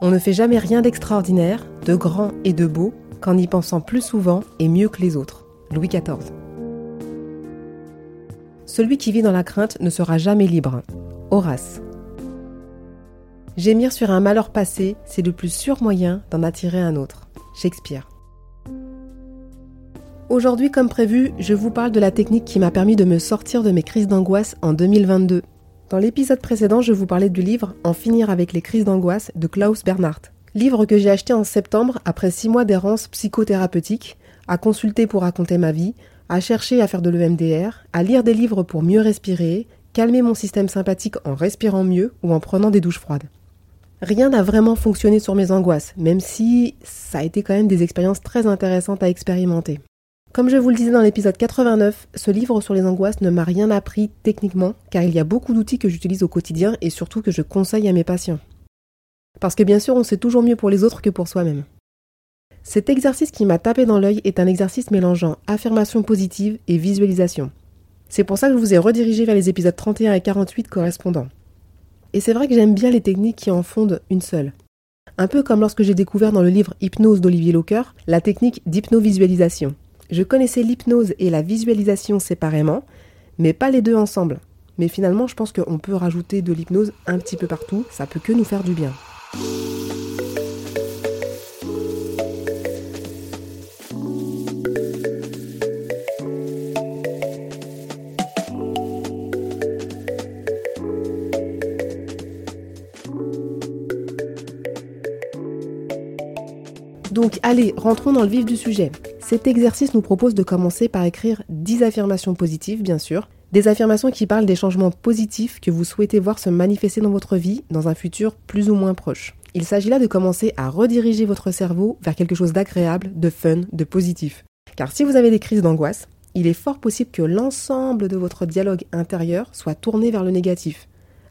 On ne fait jamais rien d'extraordinaire, de grand et de beau qu'en y pensant plus souvent et mieux que les autres. Louis XIV. Celui qui vit dans la crainte ne sera jamais libre. Horace. Gémir sur un malheur passé, c'est le plus sûr moyen d'en attirer un autre. Shakespeare. Aujourd'hui, comme prévu, je vous parle de la technique qui m'a permis de me sortir de mes crises d'angoisse en 2022. Dans l'épisode précédent, je vous parlais du livre En finir avec les crises d'angoisse de Klaus Bernhardt. Livre que j'ai acheté en septembre après six mois d'errance psychothérapeutiques, à consulter pour raconter ma vie, à chercher à faire de l'EMDR, à lire des livres pour mieux respirer, calmer mon système sympathique en respirant mieux ou en prenant des douches froides. Rien n'a vraiment fonctionné sur mes angoisses, même si ça a été quand même des expériences très intéressantes à expérimenter. Comme je vous le disais dans l'épisode 89, ce livre sur les angoisses ne m'a rien appris techniquement, car il y a beaucoup d'outils que j'utilise au quotidien et surtout que je conseille à mes patients. Parce que bien sûr, on sait toujours mieux pour les autres que pour soi-même. Cet exercice qui m'a tapé dans l'œil est un exercice mélangeant affirmation positive et visualisation. C'est pour ça que je vous ai redirigé vers les épisodes 31 et 48 correspondants. Et c'est vrai que j'aime bien les techniques qui en fondent une seule. Un peu comme lorsque j'ai découvert dans le livre Hypnose d'Olivier Locker la technique d'hypnovisualisation. Je connaissais l'hypnose et la visualisation séparément, mais pas les deux ensemble. Mais finalement, je pense qu'on peut rajouter de l'hypnose un petit peu partout, ça peut que nous faire du bien. Donc allez, rentrons dans le vif du sujet. Cet exercice nous propose de commencer par écrire 10 affirmations positives, bien sûr. Des affirmations qui parlent des changements positifs que vous souhaitez voir se manifester dans votre vie dans un futur plus ou moins proche. Il s'agit là de commencer à rediriger votre cerveau vers quelque chose d'agréable, de fun, de positif. Car si vous avez des crises d'angoisse, il est fort possible que l'ensemble de votre dialogue intérieur soit tourné vers le négatif.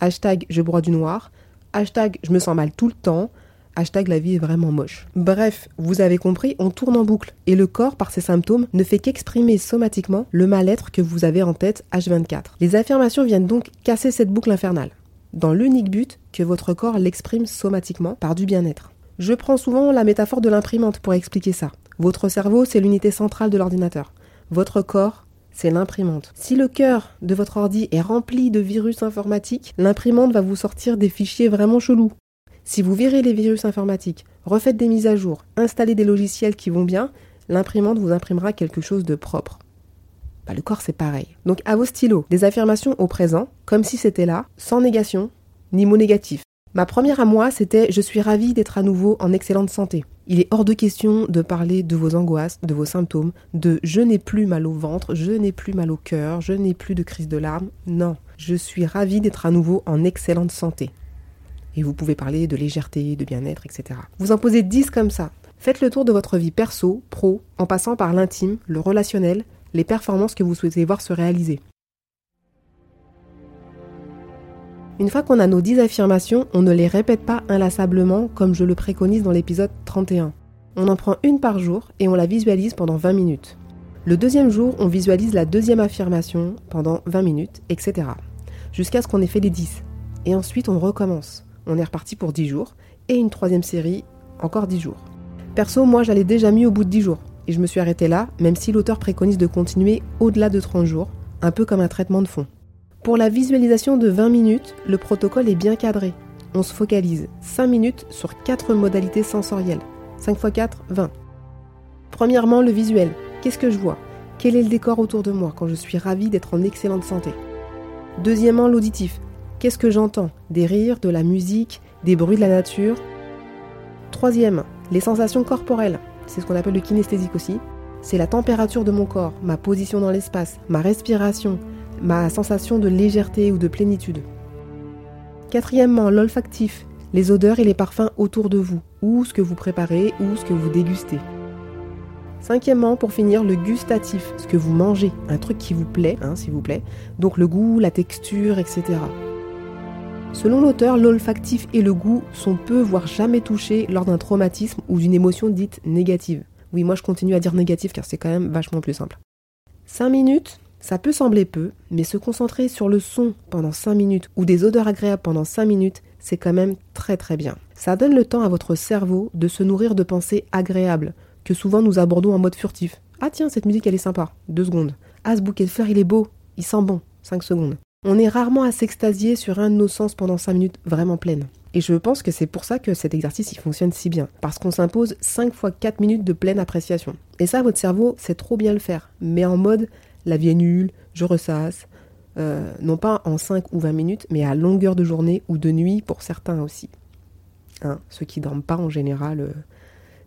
Hashtag je broie du noir, hashtag je me sens mal tout le temps, Hashtag la vie est vraiment moche. Bref, vous avez compris, on tourne en boucle. Et le corps, par ses symptômes, ne fait qu'exprimer somatiquement le mal-être que vous avez en tête H24. Les affirmations viennent donc casser cette boucle infernale. Dans l'unique but que votre corps l'exprime somatiquement par du bien-être. Je prends souvent la métaphore de l'imprimante pour expliquer ça. Votre cerveau, c'est l'unité centrale de l'ordinateur. Votre corps, c'est l'imprimante. Si le cœur de votre ordi est rempli de virus informatiques, l'imprimante va vous sortir des fichiers vraiment chelous. Si vous virez les virus informatiques, refaites des mises à jour, installez des logiciels qui vont bien, l'imprimante vous imprimera quelque chose de propre. Bah, le corps, c'est pareil. Donc à vos stylos, des affirmations au présent, comme si c'était là, sans négation, ni mot négatif. Ma première à moi, c'était Je suis ravie d'être à nouveau en excellente santé. Il est hors de question de parler de vos angoisses, de vos symptômes, de je n'ai plus mal au ventre, je n'ai plus mal au cœur, je n'ai plus de crise de larmes. Non, je suis ravie d'être à nouveau en excellente santé. Et vous pouvez parler de légèreté, de bien-être, etc. Vous en posez 10 comme ça. Faites le tour de votre vie perso, pro, en passant par l'intime, le relationnel, les performances que vous souhaitez voir se réaliser. Une fois qu'on a nos 10 affirmations, on ne les répète pas inlassablement comme je le préconise dans l'épisode 31. On en prend une par jour et on la visualise pendant 20 minutes. Le deuxième jour, on visualise la deuxième affirmation pendant 20 minutes, etc. Jusqu'à ce qu'on ait fait les 10. Et ensuite, on recommence on est reparti pour 10 jours, et une troisième série, encore 10 jours. Perso, moi j'allais déjà mis au bout de 10 jours, et je me suis arrêté là, même si l'auteur préconise de continuer au-delà de 30 jours, un peu comme un traitement de fond. Pour la visualisation de 20 minutes, le protocole est bien cadré. On se focalise 5 minutes sur 4 modalités sensorielles. 5 x 4, 20. Premièrement, le visuel. Qu'est-ce que je vois? Quel est le décor autour de moi quand je suis ravi d'être en excellente santé? Deuxièmement, l'auditif. Qu'est-ce que j'entends? Des rires, de la musique, des bruits de la nature? Troisième, les sensations corporelles. C'est ce qu'on appelle le kinesthésique aussi. C'est la température de mon corps, ma position dans l'espace, ma respiration, ma sensation de légèreté ou de plénitude. Quatrièmement, l'olfactif, les odeurs et les parfums autour de vous, ou ce que vous préparez, ou ce que vous dégustez. Cinquièmement, pour finir, le gustatif, ce que vous mangez, un truc qui vous plaît, hein, s'il vous plaît, donc le goût, la texture, etc. Selon l'auteur, l'olfactif et le goût sont peu, voire jamais touchés lors d'un traumatisme ou d'une émotion dite négative. Oui, moi je continue à dire négatif car c'est quand même vachement plus simple. 5 minutes, ça peut sembler peu, mais se concentrer sur le son pendant 5 minutes ou des odeurs agréables pendant 5 minutes, c'est quand même très très bien. Ça donne le temps à votre cerveau de se nourrir de pensées agréables, que souvent nous abordons en mode furtif. Ah tiens, cette musique elle est sympa. 2 secondes. Ah ce bouquet de fleurs il est beau. Il sent bon. 5 secondes. On est rarement à s'extasier sur un de nos sens pendant 5 minutes vraiment pleines. Et je pense que c'est pour ça que cet exercice il fonctionne si bien. Parce qu'on s'impose 5 fois 4 minutes de pleine appréciation. Et ça, votre cerveau sait trop bien le faire. Mais en mode la vie est nulle, je ressasse. Euh, non pas en 5 ou 20 minutes, mais à longueur de journée ou de nuit pour certains aussi. Hein, ceux qui dorment pas en général, euh,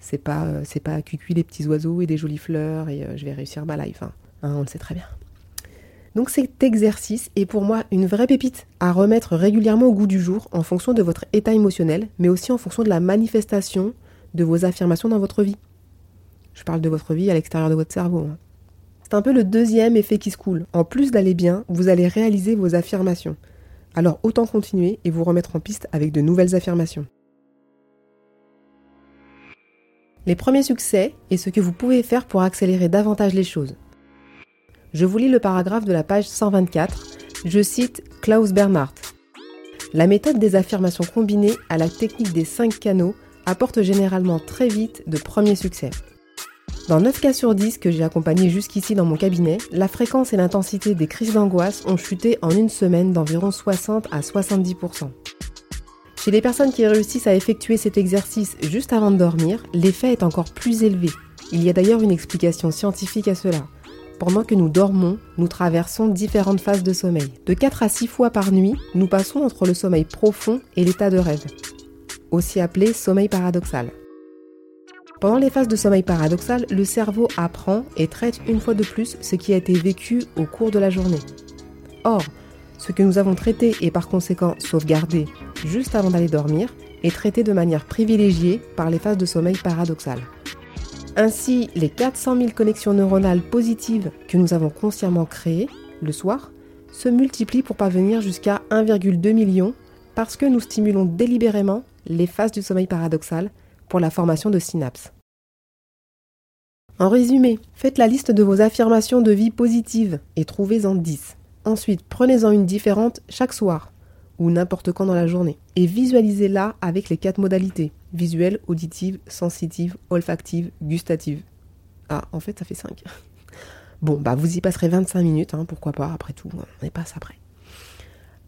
c'est pas, euh, c'est pas cucu les petits oiseaux et des jolies fleurs et je vais réussir ma life. Hein. Hein, on le sait très bien. Donc cet exercice est pour moi une vraie pépite à remettre régulièrement au goût du jour en fonction de votre état émotionnel, mais aussi en fonction de la manifestation de vos affirmations dans votre vie. Je parle de votre vie à l'extérieur de votre cerveau. Hein. C'est un peu le deuxième effet qui se coule. En plus d'aller bien, vous allez réaliser vos affirmations. Alors autant continuer et vous remettre en piste avec de nouvelles affirmations. Les premiers succès et ce que vous pouvez faire pour accélérer davantage les choses. Je vous lis le paragraphe de la page 124. Je cite Klaus Bernhardt. La méthode des affirmations combinées à la technique des 5 canaux apporte généralement très vite de premiers succès. Dans 9 cas sur 10 que j'ai accompagnés jusqu'ici dans mon cabinet, la fréquence et l'intensité des crises d'angoisse ont chuté en une semaine d'environ 60 à 70%. Chez les personnes qui réussissent à effectuer cet exercice juste avant de dormir, l'effet est encore plus élevé. Il y a d'ailleurs une explication scientifique à cela. Pendant que nous dormons, nous traversons différentes phases de sommeil. De 4 à 6 fois par nuit, nous passons entre le sommeil profond et l'état de rêve, aussi appelé sommeil paradoxal. Pendant les phases de sommeil paradoxal, le cerveau apprend et traite une fois de plus ce qui a été vécu au cours de la journée. Or, ce que nous avons traité et par conséquent sauvegardé juste avant d'aller dormir est traité de manière privilégiée par les phases de sommeil paradoxal. Ainsi, les 400 000 connexions neuronales positives que nous avons consciemment créées le soir se multiplient pour parvenir jusqu'à 1,2 million parce que nous stimulons délibérément les phases du sommeil paradoxal pour la formation de synapses. En résumé, faites la liste de vos affirmations de vie positives et trouvez-en 10. Ensuite, prenez-en une différente chaque soir ou n'importe quand dans la journée et visualisez-la avec les quatre modalités visuelle, auditive, sensitive, olfactive, gustative. Ah, en fait, ça fait 5. Bon, bah vous y passerez 25 minutes, hein, pourquoi pas, après tout, on n'est pas après.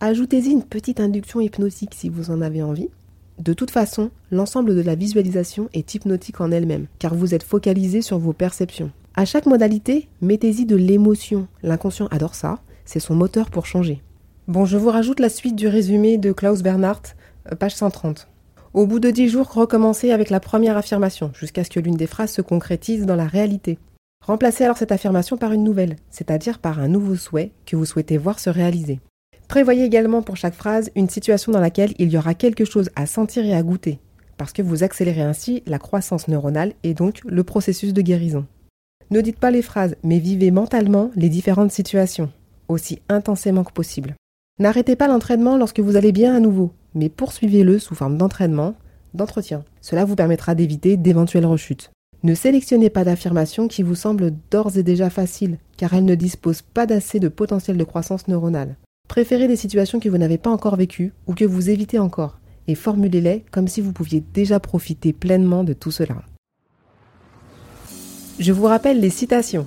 Ajoutez-y une petite induction hypnotique si vous en avez envie. De toute façon, l'ensemble de la visualisation est hypnotique en elle-même, car vous êtes focalisé sur vos perceptions. À chaque modalité, mettez-y de l'émotion. L'inconscient adore ça, c'est son moteur pour changer. Bon, je vous rajoute la suite du résumé de Klaus Bernhardt, euh, page 130. Au bout de 10 jours, recommencez avec la première affirmation, jusqu'à ce que l'une des phrases se concrétise dans la réalité. Remplacez alors cette affirmation par une nouvelle, c'est-à-dire par un nouveau souhait que vous souhaitez voir se réaliser. Prévoyez également pour chaque phrase une situation dans laquelle il y aura quelque chose à sentir et à goûter, parce que vous accélérez ainsi la croissance neuronale et donc le processus de guérison. Ne dites pas les phrases, mais vivez mentalement les différentes situations, aussi intensément que possible. N'arrêtez pas l'entraînement lorsque vous allez bien à nouveau, mais poursuivez-le sous forme d'entraînement, d'entretien. Cela vous permettra d'éviter d'éventuelles rechutes. Ne sélectionnez pas d'affirmations qui vous semblent d'ores et déjà faciles, car elles ne disposent pas d'assez de potentiel de croissance neuronale. Préférez des situations que vous n'avez pas encore vécues ou que vous évitez encore, et formulez-les comme si vous pouviez déjà profiter pleinement de tout cela. Je vous rappelle les citations.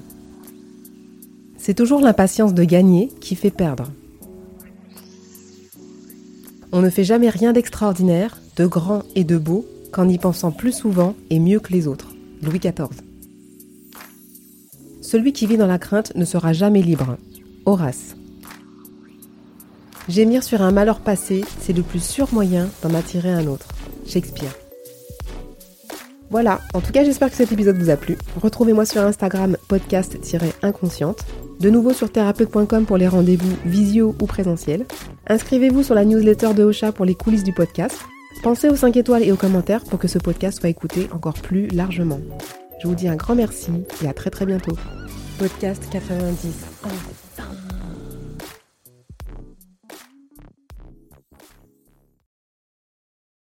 C'est toujours l'impatience de gagner qui fait perdre. On ne fait jamais rien d'extraordinaire, de grand et de beau qu'en y pensant plus souvent et mieux que les autres. Louis XIV. Celui qui vit dans la crainte ne sera jamais libre. Horace. Gémir sur un malheur passé, c'est le plus sûr moyen d'en attirer un autre. Shakespeare. Voilà, en tout cas j'espère que cet épisode vous a plu. Retrouvez-moi sur Instagram podcast-inconsciente. De nouveau sur thérapeute.com pour les rendez-vous visio ou présentiels. Inscrivez-vous sur la newsletter de Ocha pour les coulisses du podcast. Pensez aux 5 étoiles et aux commentaires pour que ce podcast soit écouté encore plus largement. Je vous dis un grand merci et à très très bientôt. Podcast 90.